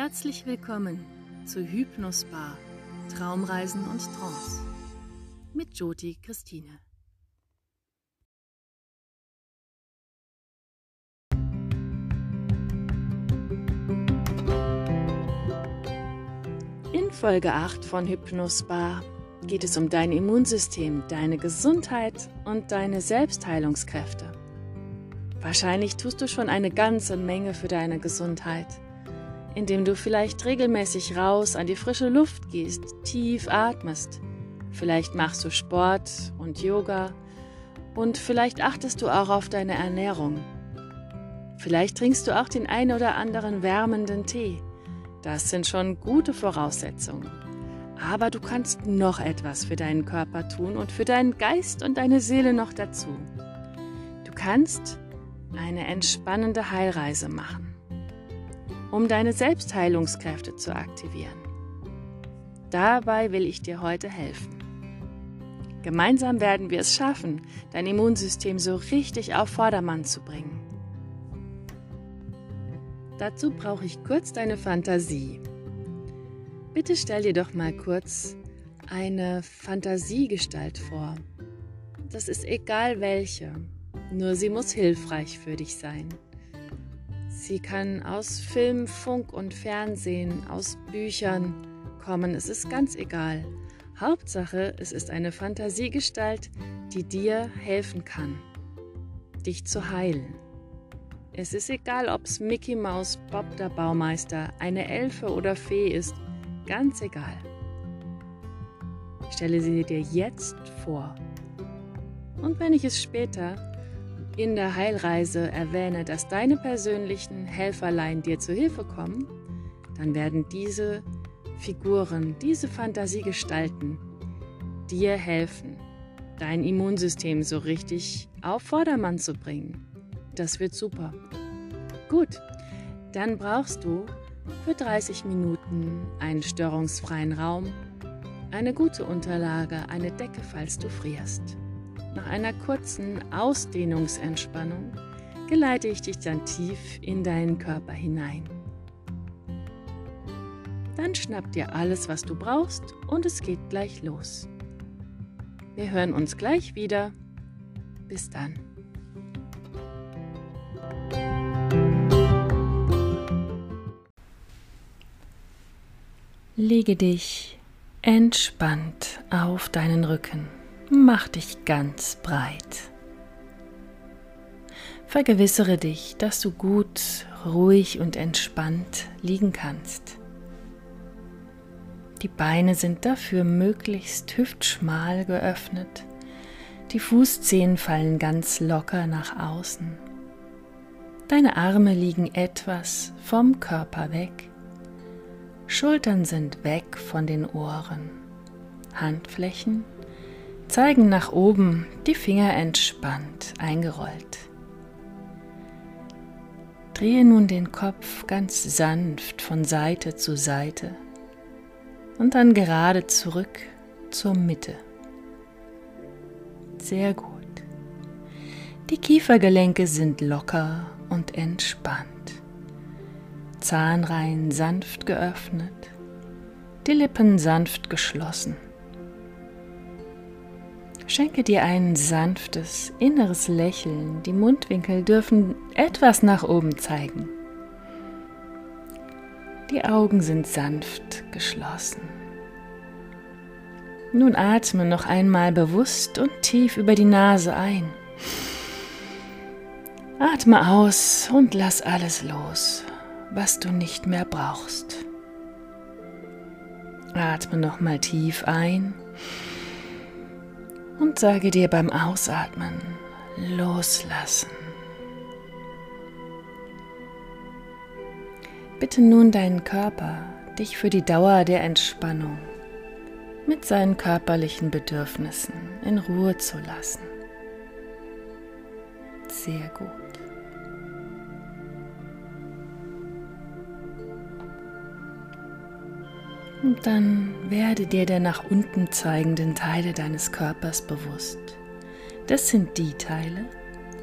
Herzlich willkommen zu Hypnosbar Traumreisen und Trance mit Joti Christine. In Folge 8 von Hypnosbar geht es um dein Immunsystem, deine Gesundheit und deine Selbstheilungskräfte. Wahrscheinlich tust du schon eine ganze Menge für deine Gesundheit indem du vielleicht regelmäßig raus an die frische Luft gehst, tief atmest. Vielleicht machst du Sport und Yoga und vielleicht achtest du auch auf deine Ernährung. Vielleicht trinkst du auch den ein oder anderen wärmenden Tee. Das sind schon gute Voraussetzungen. Aber du kannst noch etwas für deinen Körper tun und für deinen Geist und deine Seele noch dazu. Du kannst eine entspannende Heilreise machen um deine Selbstheilungskräfte zu aktivieren. Dabei will ich dir heute helfen. Gemeinsam werden wir es schaffen, dein Immunsystem so richtig auf Vordermann zu bringen. Dazu brauche ich kurz deine Fantasie. Bitte stell dir doch mal kurz eine Fantasiegestalt vor. Das ist egal welche, nur sie muss hilfreich für dich sein. Sie kann aus Film, Funk und Fernsehen, aus Büchern kommen. Es ist ganz egal. Hauptsache, es ist eine Fantasiegestalt, die dir helfen kann, dich zu heilen. Es ist egal, ob es Mickey Mouse, Bob der Baumeister, eine Elfe oder Fee ist, ganz egal. Stelle sie dir jetzt vor. Und wenn ich es später in der Heilreise erwähne, dass deine persönlichen Helferlein dir zu Hilfe kommen, dann werden diese Figuren, diese Fantasiegestalten dir helfen, dein Immunsystem so richtig auf Vordermann zu bringen. Das wird super. Gut, dann brauchst du für 30 Minuten einen störungsfreien Raum, eine gute Unterlage, eine Decke, falls du frierst. Nach einer kurzen Ausdehnungsentspannung geleite ich dich dann tief in deinen Körper hinein. Dann schnapp dir alles, was du brauchst und es geht gleich los. Wir hören uns gleich wieder. Bis dann. Lege dich entspannt auf deinen Rücken. Mach dich ganz breit. Vergewissere dich, dass du gut, ruhig und entspannt liegen kannst. Die Beine sind dafür möglichst hüftschmal geöffnet. Die Fußzehen fallen ganz locker nach außen. Deine Arme liegen etwas vom Körper weg. Schultern sind weg von den Ohren. Handflächen zeigen nach oben, die Finger entspannt eingerollt. Drehe nun den Kopf ganz sanft von Seite zu Seite und dann gerade zurück zur Mitte. Sehr gut. Die Kiefergelenke sind locker und entspannt. Zahnreihen sanft geöffnet, die Lippen sanft geschlossen. Schenke dir ein sanftes inneres Lächeln. Die Mundwinkel dürfen etwas nach oben zeigen. Die Augen sind sanft geschlossen. Nun atme noch einmal bewusst und tief über die Nase ein. Atme aus und lass alles los, was du nicht mehr brauchst. Atme noch mal tief ein und sage dir beim Ausatmen loslassen. Bitte nun deinen Körper, dich für die Dauer der Entspannung mit seinen körperlichen Bedürfnissen in Ruhe zu lassen. Sehr gut. Und dann werde dir der nach unten zeigenden Teile deines Körpers bewusst. Das sind die Teile,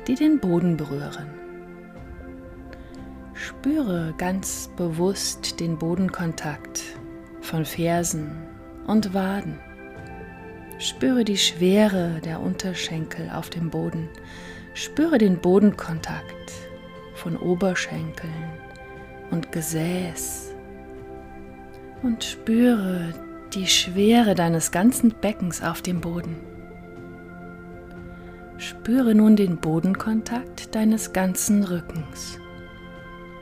die den Boden berühren. Spüre ganz bewusst den Bodenkontakt von Fersen und Waden. Spüre die Schwere der Unterschenkel auf dem Boden. Spüre den Bodenkontakt von Oberschenkeln und Gesäß. Und spüre die Schwere deines ganzen Beckens auf dem Boden. Spüre nun den Bodenkontakt deines ganzen Rückens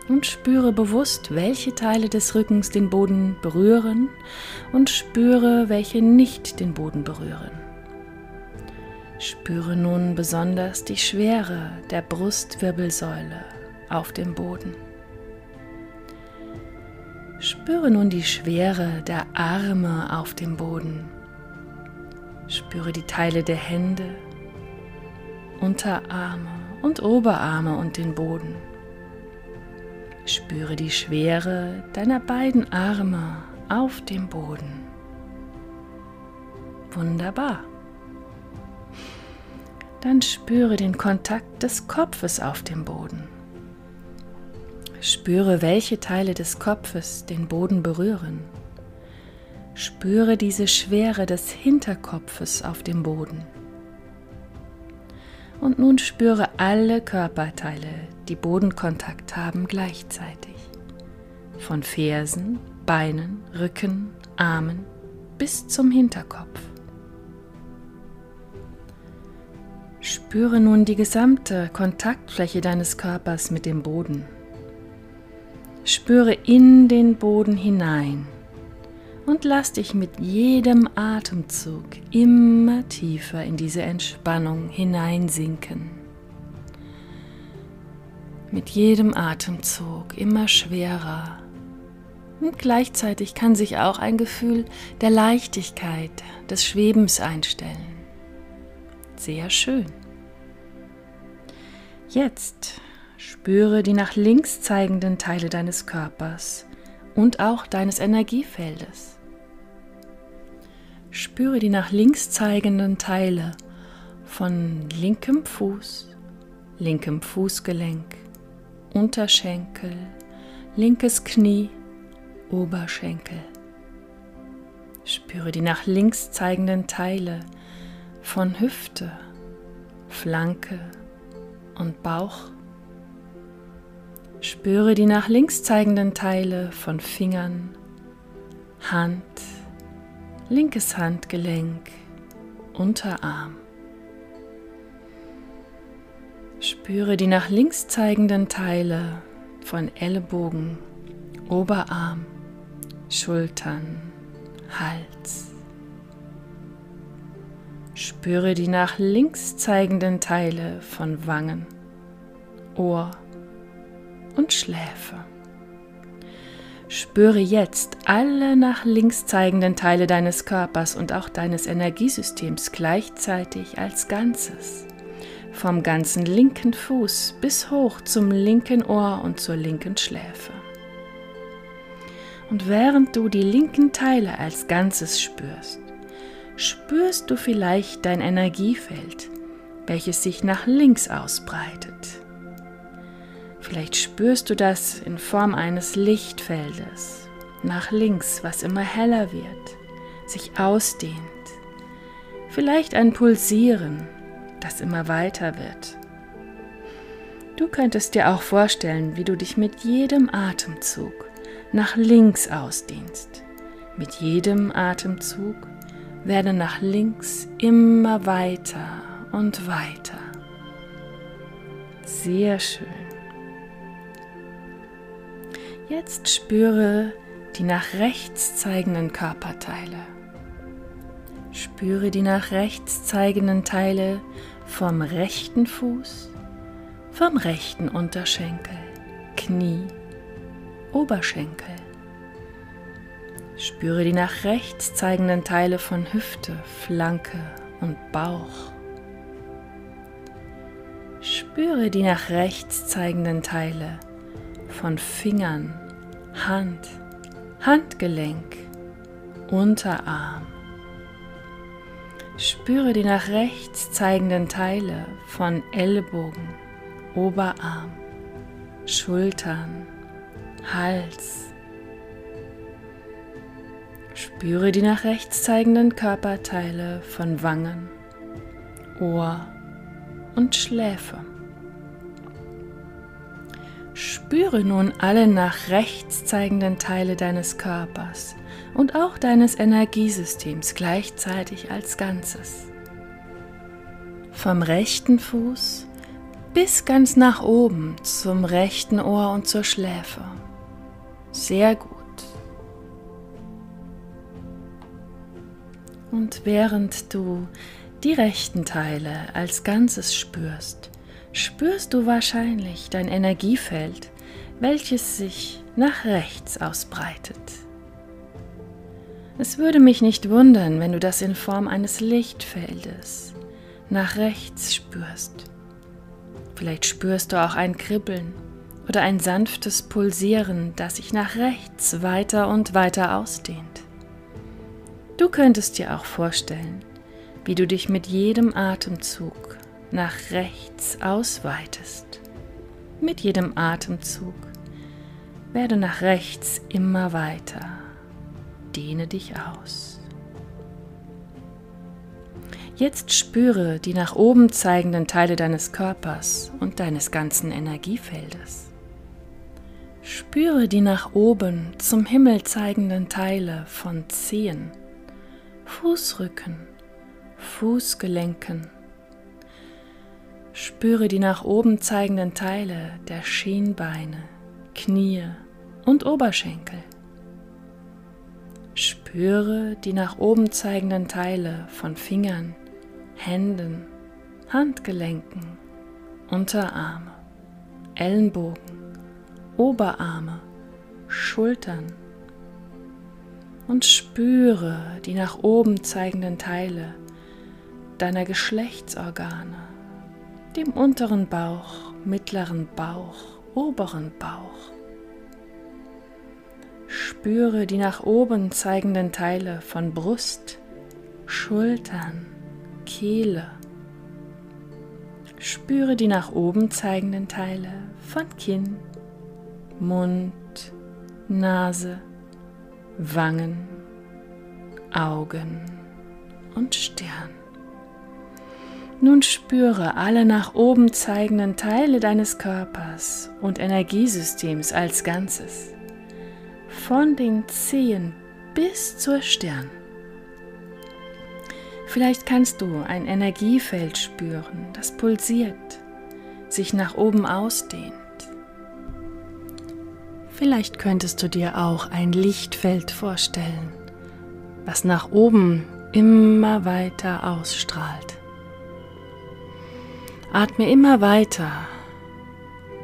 und spüre bewusst, welche Teile des Rückens den Boden berühren und spüre, welche nicht den Boden berühren. Spüre nun besonders die Schwere der Brustwirbelsäule auf dem Boden. Spüre nun die Schwere der Arme auf dem Boden. Spüre die Teile der Hände, Unterarme und Oberarme und den Boden. Spüre die Schwere deiner beiden Arme auf dem Boden. Wunderbar. Dann spüre den Kontakt des Kopfes auf dem Boden. Spüre, welche Teile des Kopfes den Boden berühren. Spüre diese Schwere des Hinterkopfes auf dem Boden. Und nun spüre alle Körperteile, die Bodenkontakt haben, gleichzeitig. Von Fersen, Beinen, Rücken, Armen bis zum Hinterkopf. Spüre nun die gesamte Kontaktfläche deines Körpers mit dem Boden. Spüre in den Boden hinein und lass dich mit jedem Atemzug immer tiefer in diese Entspannung hineinsinken. Mit jedem Atemzug immer schwerer. Und gleichzeitig kann sich auch ein Gefühl der Leichtigkeit, des Schwebens einstellen. Sehr schön. Jetzt spüre die nach links zeigenden Teile deines Körpers und auch deines Energiefeldes. Spüre die nach links zeigenden Teile von linkem Fuß, linkem Fußgelenk, Unterschenkel, linkes Knie, Oberschenkel. Spüre die nach links zeigenden Teile von Hüfte, Flanke und Bauch. Spüre die nach links zeigenden Teile von Fingern, Hand, linkes Handgelenk, Unterarm. Spüre die nach links zeigenden Teile von Ellenbogen, Oberarm, Schultern, Hals. Spüre die nach links zeigenden Teile von Wangen, Ohr und Schläfe. Spüre jetzt alle nach links zeigenden Teile deines Körpers und auch deines Energiesystems gleichzeitig als Ganzes. Vom ganzen linken Fuß bis hoch zum linken Ohr und zur linken Schläfe. Und während du die linken Teile als Ganzes spürst, spürst du vielleicht dein Energiefeld, welches sich nach links ausbreitet. Vielleicht spürst du das in Form eines Lichtfeldes nach links, was immer heller wird, sich ausdehnt. Vielleicht ein Pulsieren, das immer weiter wird. Du könntest dir auch vorstellen, wie du dich mit jedem Atemzug nach links ausdehnst. Mit jedem Atemzug werde nach links immer weiter und weiter. Sehr schön. Jetzt spüre die nach rechts zeigenden Körperteile. Spüre die nach rechts zeigenden Teile vom rechten Fuß, vom rechten Unterschenkel, Knie, Oberschenkel. Spüre die nach rechts zeigenden Teile von Hüfte, Flanke und Bauch. Spüre die nach rechts zeigenden Teile von Fingern, Hand, Handgelenk, Unterarm. Spüre die nach rechts zeigenden Teile von Ellbogen, Oberarm, Schultern, Hals. Spüre die nach rechts zeigenden Körperteile von Wangen, Ohr und Schläfe. Spüre nun alle nach rechts zeigenden Teile deines Körpers und auch deines Energiesystems gleichzeitig als Ganzes. Vom rechten Fuß bis ganz nach oben zum rechten Ohr und zur Schläfe. Sehr gut. Und während du die rechten Teile als Ganzes spürst, spürst du wahrscheinlich dein Energiefeld, welches sich nach rechts ausbreitet. Es würde mich nicht wundern, wenn du das in Form eines Lichtfeldes nach rechts spürst. Vielleicht spürst du auch ein Kribbeln oder ein sanftes Pulsieren, das sich nach rechts weiter und weiter ausdehnt. Du könntest dir auch vorstellen, wie du dich mit jedem Atemzug nach rechts ausweitest. Mit jedem Atemzug werde nach rechts immer weiter. Dehne dich aus. Jetzt spüre die nach oben zeigenden Teile deines Körpers und deines ganzen Energiefeldes. Spüre die nach oben zum Himmel zeigenden Teile von Zehen, Fußrücken, Fußgelenken. Spüre die nach oben zeigenden Teile der Schienbeine, Knie und Oberschenkel. Spüre die nach oben zeigenden Teile von Fingern, Händen, Handgelenken, Unterarme, Ellenbogen, Oberarme, Schultern und spüre die nach oben zeigenden Teile deiner Geschlechtsorgane, dem unteren Bauch, mittleren Bauch, oberen Bauch. Spüre die nach oben zeigenden Teile von Brust, Schultern, Kehle. Spüre die nach oben zeigenden Teile von Kinn, Mund, Nase, Wangen, Augen und Stirn. Nun spüre alle nach oben zeigenden Teile deines Körpers und Energiesystems als Ganzes, von den Zehen bis zur Stirn. Vielleicht kannst du ein Energiefeld spüren, das pulsiert, sich nach oben ausdehnt. Vielleicht könntest du dir auch ein Lichtfeld vorstellen, was nach oben immer weiter ausstrahlt. Atme immer weiter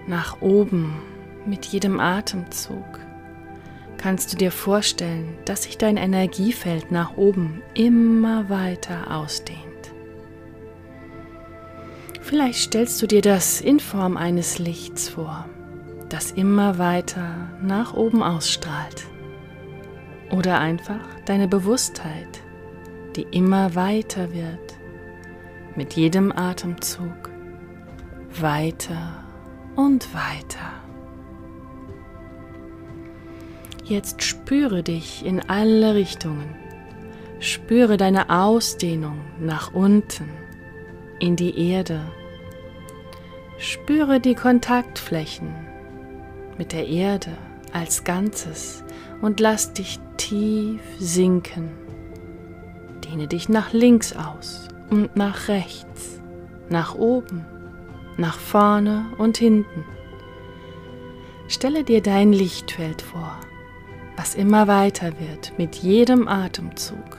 nach oben mit jedem Atemzug kannst du dir vorstellen, dass sich dein Energiefeld nach oben immer weiter ausdehnt. Vielleicht stellst du dir das in Form eines Lichts vor, das immer weiter nach oben ausstrahlt. Oder einfach deine Bewusstheit, die immer weiter wird, mit jedem Atemzug weiter und weiter. Jetzt spüre dich in alle Richtungen. Spüre deine Ausdehnung nach unten, in die Erde. Spüre die Kontaktflächen mit der Erde als Ganzes und lass dich tief sinken. Dehne dich nach links aus und nach rechts, nach oben, nach vorne und hinten. Stelle dir dein Lichtfeld vor was immer weiter wird mit jedem Atemzug.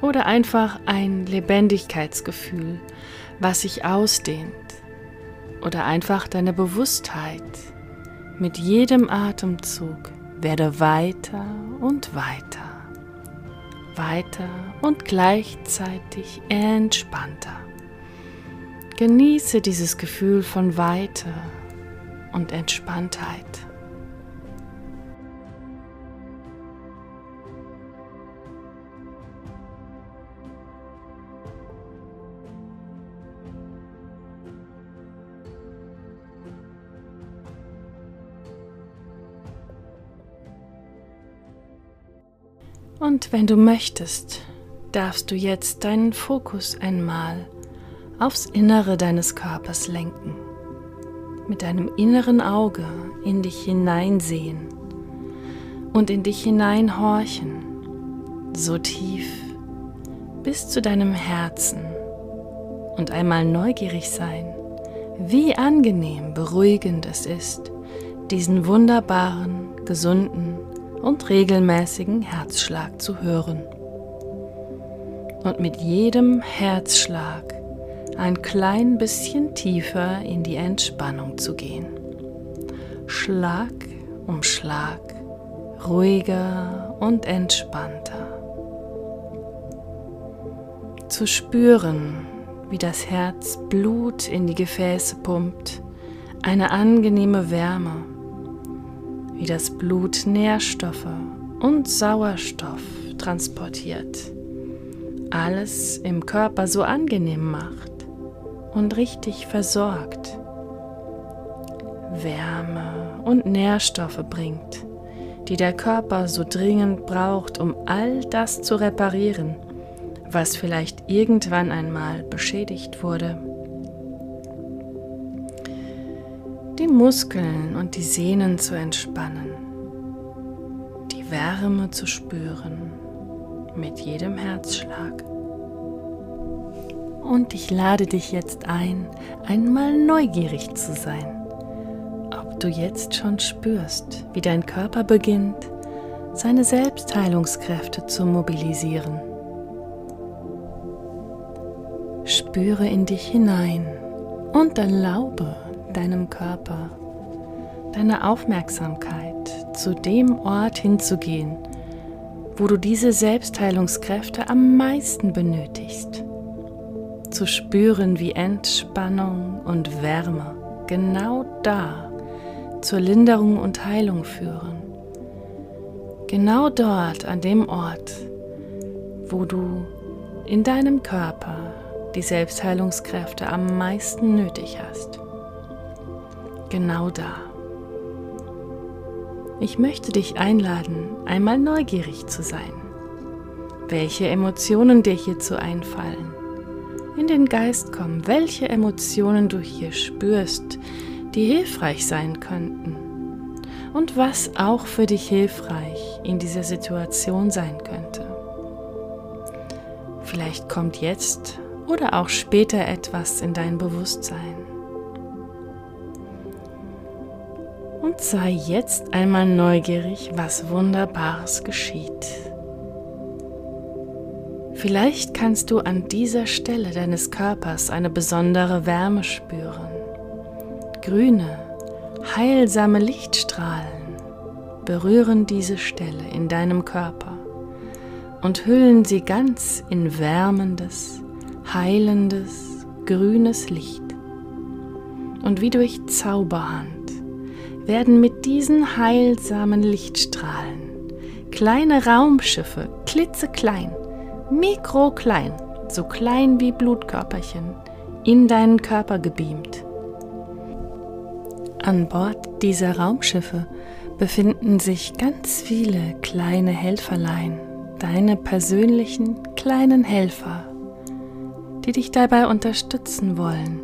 Oder einfach ein Lebendigkeitsgefühl, was sich ausdehnt. Oder einfach deine Bewusstheit. Mit jedem Atemzug werde weiter und weiter. Weiter und gleichzeitig entspannter. Genieße dieses Gefühl von Weite und Entspanntheit. Und wenn du möchtest, darfst du jetzt deinen Fokus einmal aufs Innere deines Körpers lenken. Mit deinem inneren Auge in dich hineinsehen und in dich hineinhorchen, so tief bis zu deinem Herzen und einmal neugierig sein, wie angenehm beruhigend es ist, diesen wunderbaren, gesunden und regelmäßigen Herzschlag zu hören. Und mit jedem Herzschlag ein klein bisschen tiefer in die Entspannung zu gehen. Schlag um Schlag, ruhiger und entspannter. Zu spüren, wie das Herz Blut in die Gefäße pumpt, eine angenehme Wärme, wie das Blut Nährstoffe und Sauerstoff transportiert, alles im Körper so angenehm macht und richtig versorgt, Wärme und Nährstoffe bringt, die der Körper so dringend braucht, um all das zu reparieren, was vielleicht irgendwann einmal beschädigt wurde. Die Muskeln und die Sehnen zu entspannen, die Wärme zu spüren mit jedem Herzschlag. Und ich lade dich jetzt ein, einmal neugierig zu sein, ob du jetzt schon spürst, wie dein Körper beginnt, seine Selbstheilungskräfte zu mobilisieren. Spüre in dich hinein und erlaube deinem Körper, deine Aufmerksamkeit zu dem Ort hinzugehen, wo du diese Selbstheilungskräfte am meisten benötigst. Zu spüren, wie Entspannung und Wärme genau da zur Linderung und Heilung führen. Genau dort an dem Ort, wo du in deinem Körper die Selbstheilungskräfte am meisten nötig hast. Genau da. Ich möchte dich einladen, einmal neugierig zu sein, welche Emotionen dir hierzu einfallen. In den Geist kommen, welche Emotionen du hier spürst, die hilfreich sein könnten. Und was auch für dich hilfreich in dieser Situation sein könnte. Vielleicht kommt jetzt oder auch später etwas in dein Bewusstsein. Und sei jetzt einmal neugierig, was Wunderbares geschieht. Vielleicht kannst du an dieser Stelle deines Körpers eine besondere Wärme spüren. Grüne, heilsame Lichtstrahlen berühren diese Stelle in deinem Körper und hüllen sie ganz in wärmendes, heilendes, grünes Licht. Und wie durch Zauberhand werden mit diesen heilsamen Lichtstrahlen kleine Raumschiffe, klitzeklein, mikroklein, so klein wie Blutkörperchen, in deinen Körper gebeamt. An Bord dieser Raumschiffe befinden sich ganz viele kleine Helferlein, deine persönlichen kleinen Helfer, die dich dabei unterstützen wollen,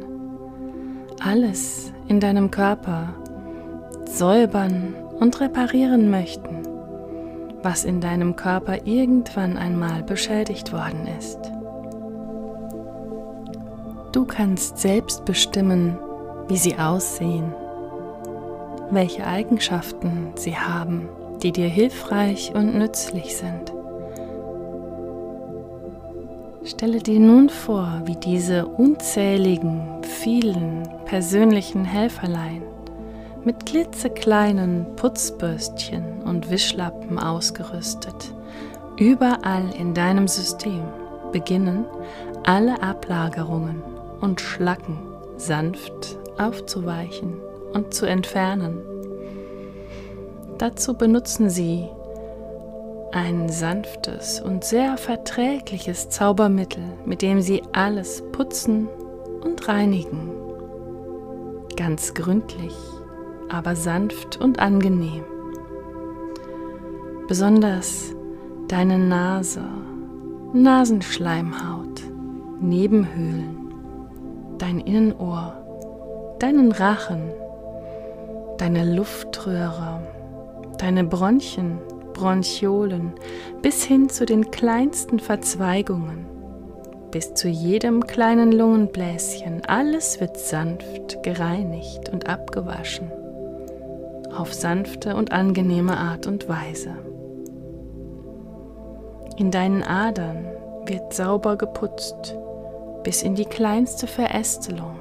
alles in deinem Körper säubern und reparieren möchten, was in deinem Körper irgendwann einmal beschädigt worden ist. Du kannst selbst bestimmen, wie sie aussehen, welche Eigenschaften sie haben, die dir hilfreich und nützlich sind. Stelle dir nun vor, wie diese unzähligen, vielen persönlichen Helferlein mit klitzekleinen Putzbürstchen und Wischlappen ausgerüstet, überall in deinem System beginnen, alle Ablagerungen und Schlacken sanft aufzuweichen und zu entfernen. Dazu benutzen sie ein sanftes und sehr verträgliches Zaubermittel, mit dem Sie alles putzen und reinigen. Ganz gründlich, aber sanft und angenehm. Besonders deine Nase, Nasenschleimhaut, Nebenhöhlen, dein Innenohr, deinen Rachen, deine Luftröhre, deine Bronchien, Bronchiolen bis hin zu den kleinsten Verzweigungen, bis zu jedem kleinen Lungenbläschen. Alles wird sanft gereinigt und abgewaschen, auf sanfte und angenehme Art und Weise. In deinen Adern wird sauber geputzt bis in die kleinste Verästelung.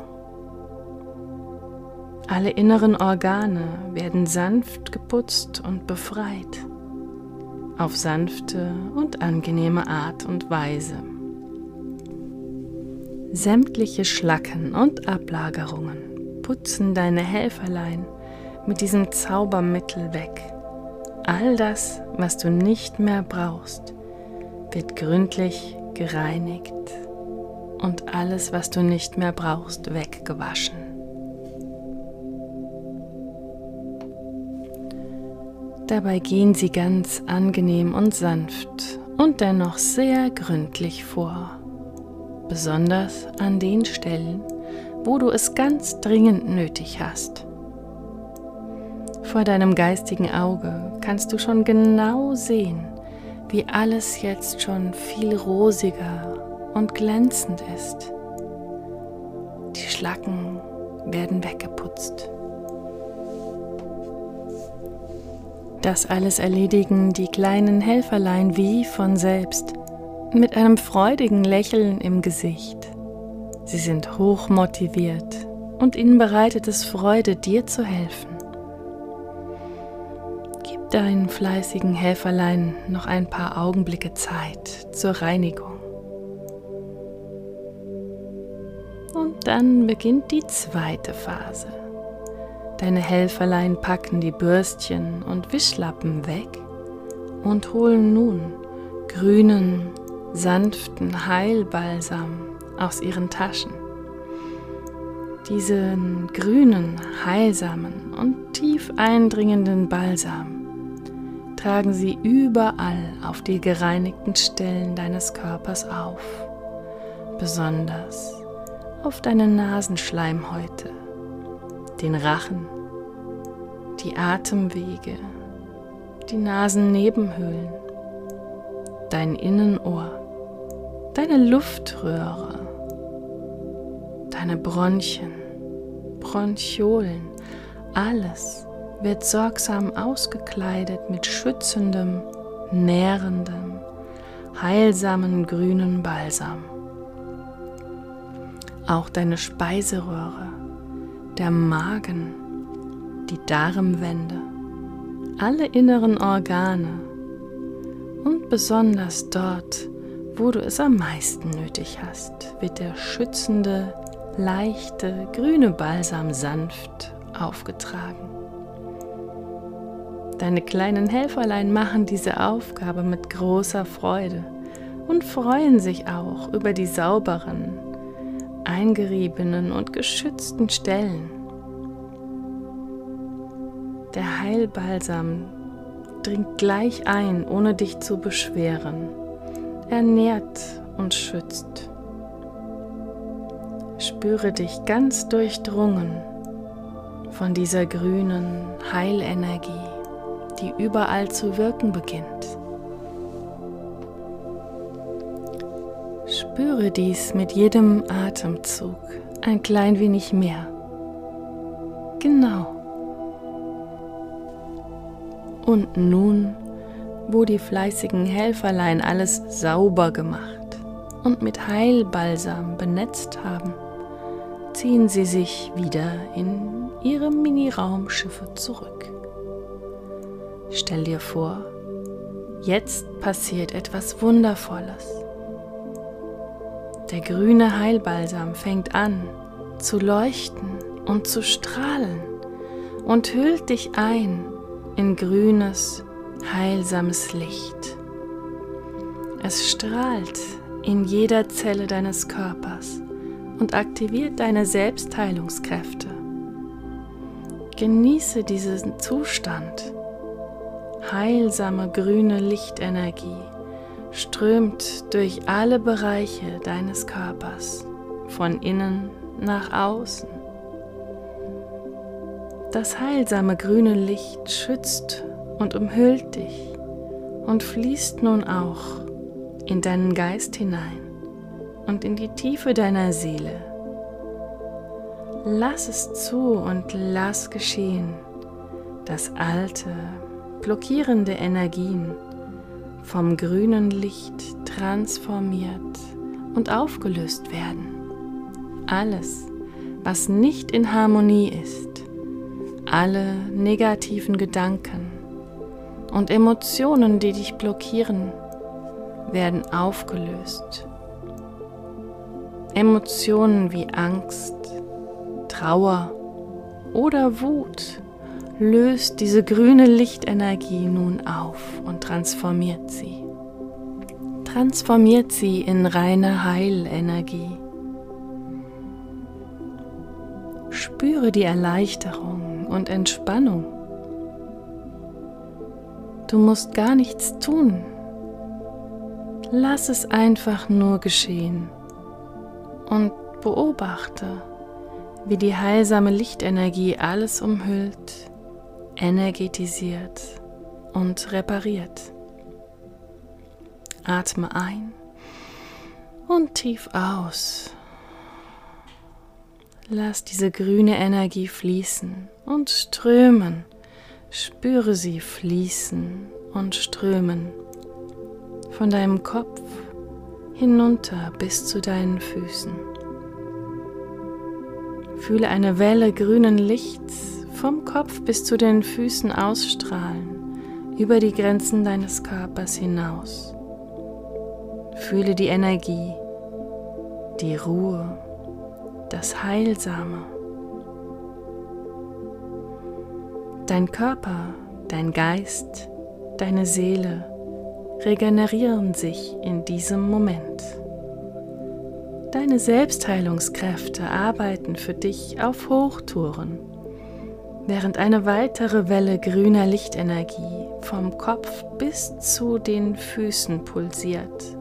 Alle inneren Organe werden sanft geputzt und befreit auf sanfte und angenehme Art und Weise. Sämtliche Schlacken und Ablagerungen putzen deine Helferlein mit diesem Zaubermittel weg. All das, was du nicht mehr brauchst, wird gründlich gereinigt und alles, was du nicht mehr brauchst, weggewaschen. Dabei gehen sie ganz angenehm und sanft und dennoch sehr gründlich vor, besonders an den Stellen, wo du es ganz dringend nötig hast. Vor deinem geistigen Auge kannst du schon genau sehen, wie alles jetzt schon viel rosiger und glänzend ist. Die Schlacken werden weggeputzt. Das alles erledigen die kleinen Helferlein wie von selbst, mit einem freudigen Lächeln im Gesicht. Sie sind hoch motiviert und ihnen bereitet es Freude, dir zu helfen. Deinen fleißigen Helferlein noch ein paar Augenblicke Zeit zur Reinigung. Und dann beginnt die zweite Phase. Deine Helferlein packen die Bürstchen und Wischlappen weg und holen nun grünen, sanften Heilbalsam aus ihren Taschen. Diesen grünen, heilsamen und tief eindringenden Balsam tragen sie überall auf die gereinigten Stellen deines Körpers auf, besonders auf deine Nasenschleimhäute den Rachen, die Atemwege, die Nasennebenhöhlen, dein Innenohr, deine Luftröhre, deine Bronchien, Bronchiolen, alles wird sorgsam ausgekleidet mit schützendem, nährendem, heilsamen grünen Balsam. Auch deine Speiseröhre, der Magen, die Darmwände, alle inneren Organe und besonders dort, wo du es am meisten nötig hast, wird der schützende, leichte, grüne Balsam sanft aufgetragen. Deine kleinen Helferlein machen diese Aufgabe mit großer Freude und freuen sich auch über die sauberen, eingeriebenen und geschützten Stellen. Der Heilbalsam dringt gleich ein, ohne dich zu beschweren. Er nährt und schützt. Spüre dich ganz durchdrungen von dieser grünen Heilenergie, die überall zu wirken beginnt. Spüre dies mit jedem Atemzug ein klein wenig mehr. Genau. Und nun, wo die fleißigen Helferlein alles sauber gemacht und mit Heilbalsam benetzt haben, ziehen sie sich wieder in ihre Mini-Raumschiffe zurück. Stell dir vor, jetzt passiert etwas Wundervolles. Der grüne Heilbalsam fängt an zu leuchten und zu strahlen und hüllt dich ein in grünes, heilsames Licht. Es strahlt in jeder Zelle deines Körpers und aktiviert deine Selbstheilungskräfte. Genieße diesen Zustand. Heilsame grüne Lichtenergie strömt durch alle Bereiche deines Körpers, von innen nach außen. Das heilsame grüne Licht schützt und umhüllt dich und fließt nun auch in deinen Geist hinein und in die Tiefe deiner Seele. Lass es zu und lass geschehen, dass alte, blockierende Energien vom grünen Licht transformiert und aufgelöst werden. Alles, was nicht in Harmonie ist, alle negativen Gedanken und Emotionen, die dich blockieren, werden aufgelöst. Emotionen wie Angst, Trauer oder Wut löst diese grüne Lichtenergie nun auf und transformiert sie. Transformiert sie in reine Heilenergie. Spüre die Erleichterung und Entspannung. Du musst gar nichts tun. Lass es einfach nur geschehen und beobachte, wie die heilsame Lichtenergie alles umhüllt energetisiert und repariert. Atme ein und tief aus. Lass diese grüne Energie fließen und strömen. Spüre sie fließen und strömen. Von deinem Kopf hinunter bis zu deinen Füßen. Fühle eine Welle grünen Lichts vom Kopf bis zu den Füßen ausstrahlen, über die Grenzen deines Körpers hinaus. Fühle die Energie, die Ruhe, das Heilsame. Dein Körper, dein Geist, deine Seele regenerieren sich in diesem Moment. Deine Selbstheilungskräfte arbeiten für dich auf Hochtouren während eine weitere Welle grüner Lichtenergie vom Kopf bis zu den Füßen pulsiert.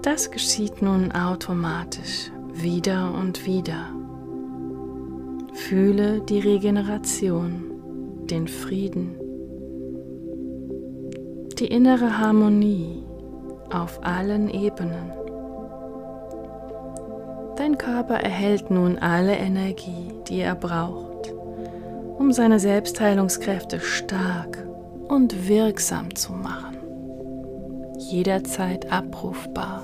Das geschieht nun automatisch wieder und wieder. Fühle die Regeneration, den Frieden, die innere Harmonie auf allen Ebenen. Dein Körper erhält nun alle Energie, die er braucht, um seine Selbstheilungskräfte stark und wirksam zu machen. Jederzeit abrufbar.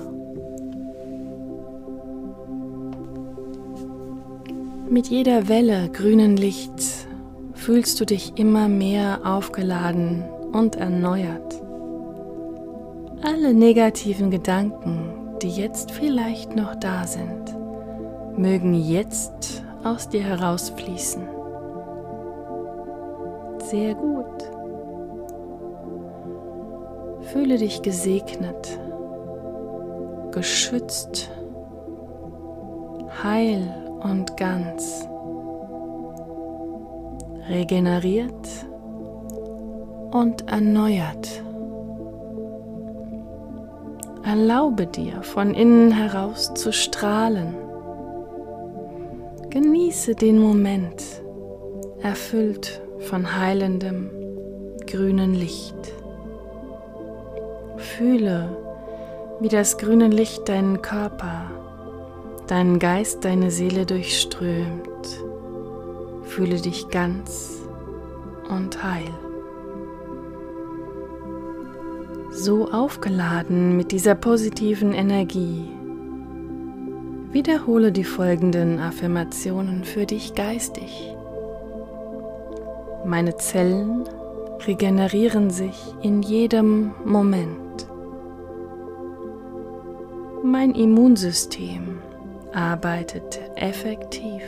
Mit jeder Welle grünen Lichts fühlst du dich immer mehr aufgeladen und erneuert. Alle negativen Gedanken, die jetzt vielleicht noch da sind, mögen jetzt aus dir herausfließen. Sehr gut. Fühle dich gesegnet, geschützt, heil und ganz, regeneriert und erneuert. Erlaube dir von innen heraus zu strahlen Genieße den Moment, erfüllt von heilendem grünen Licht. Fühle, wie das grüne Licht deinen Körper, deinen Geist, deine Seele durchströmt. Fühle dich ganz und heil. So aufgeladen mit dieser positiven Energie Wiederhole die folgenden Affirmationen für dich geistig. Meine Zellen regenerieren sich in jedem Moment. Mein Immunsystem arbeitet effektiv.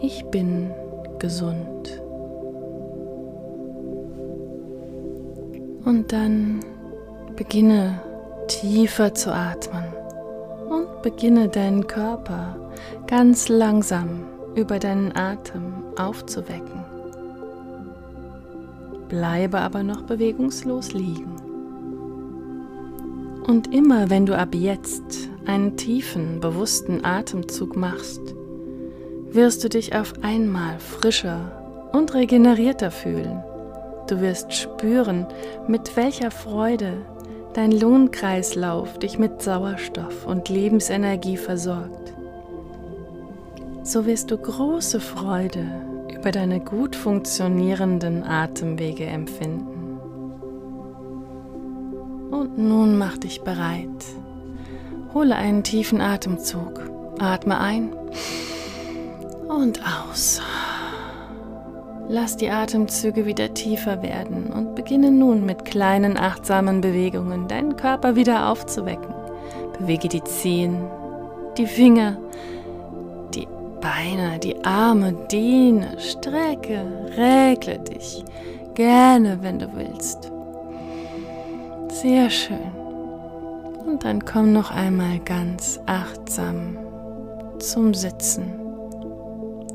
Ich bin gesund. Und dann beginne tiefer zu atmen beginne deinen Körper ganz langsam über deinen Atem aufzuwecken. bleibe aber noch bewegungslos liegen. Und immer wenn du ab jetzt einen tiefen, bewussten Atemzug machst, wirst du dich auf einmal frischer und regenerierter fühlen. Du wirst spüren, mit welcher Freude dein Lungenkreislauf dich mit Sauerstoff und Lebensenergie versorgt. So wirst du große Freude über deine gut funktionierenden Atemwege empfinden. Und nun mach dich bereit. Hole einen tiefen Atemzug. Atme ein und aus. Lass die Atemzüge wieder tiefer werden und beginne nun mit kleinen achtsamen Bewegungen deinen Körper wieder aufzuwecken. Bewege die Zehen, die Finger, die Beine, die Arme, dehne, strecke, regle dich. Gerne, wenn du willst. Sehr schön. Und dann komm noch einmal ganz achtsam zum Sitzen.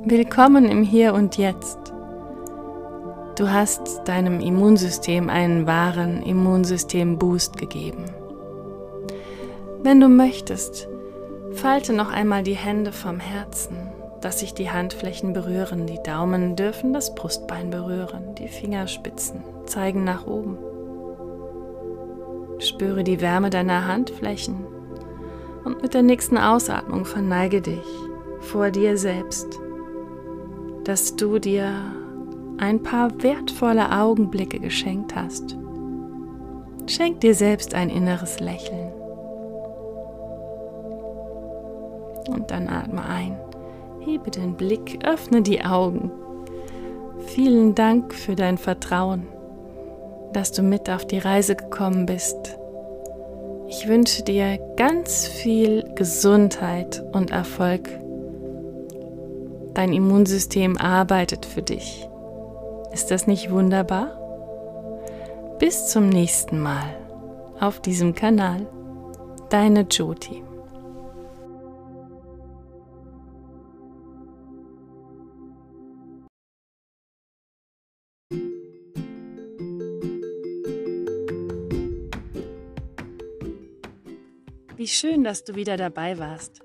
Willkommen im Hier und Jetzt. Du hast deinem Immunsystem einen wahren Immunsystem-Boost gegeben. Wenn du möchtest, falte noch einmal die Hände vom Herzen, dass sich die Handflächen berühren. Die Daumen dürfen das Brustbein berühren, die Fingerspitzen zeigen nach oben. Spüre die Wärme deiner Handflächen und mit der nächsten Ausatmung verneige dich vor dir selbst, dass du dir ein paar wertvolle Augenblicke geschenkt hast. Schenk dir selbst ein inneres Lächeln. Und dann atme ein, hebe den Blick, öffne die Augen. Vielen Dank für dein Vertrauen, dass du mit auf die Reise gekommen bist. Ich wünsche dir ganz viel Gesundheit und Erfolg. Dein Immunsystem arbeitet für dich. Ist das nicht wunderbar? Bis zum nächsten Mal auf diesem Kanal. Deine Jyoti. Wie schön, dass du wieder dabei warst.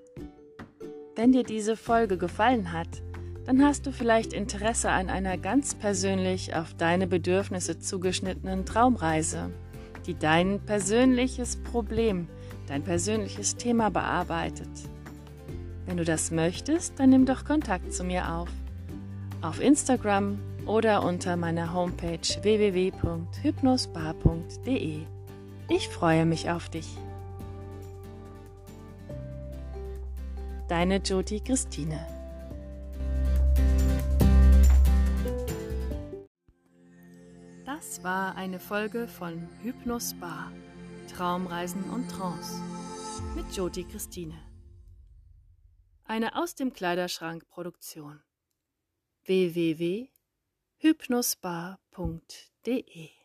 Wenn dir diese Folge gefallen hat, dann hast du vielleicht Interesse an einer ganz persönlich auf deine Bedürfnisse zugeschnittenen Traumreise, die dein persönliches Problem, dein persönliches Thema bearbeitet. Wenn du das möchtest, dann nimm doch Kontakt zu mir auf. Auf Instagram oder unter meiner Homepage www.hypnosbar.de. Ich freue mich auf dich. Deine Jyoti Christine War eine Folge von Hypnos Bar, Traumreisen und Trance mit Jodi Christine. Eine aus dem Kleiderschrank Produktion. www.hypnosbar.de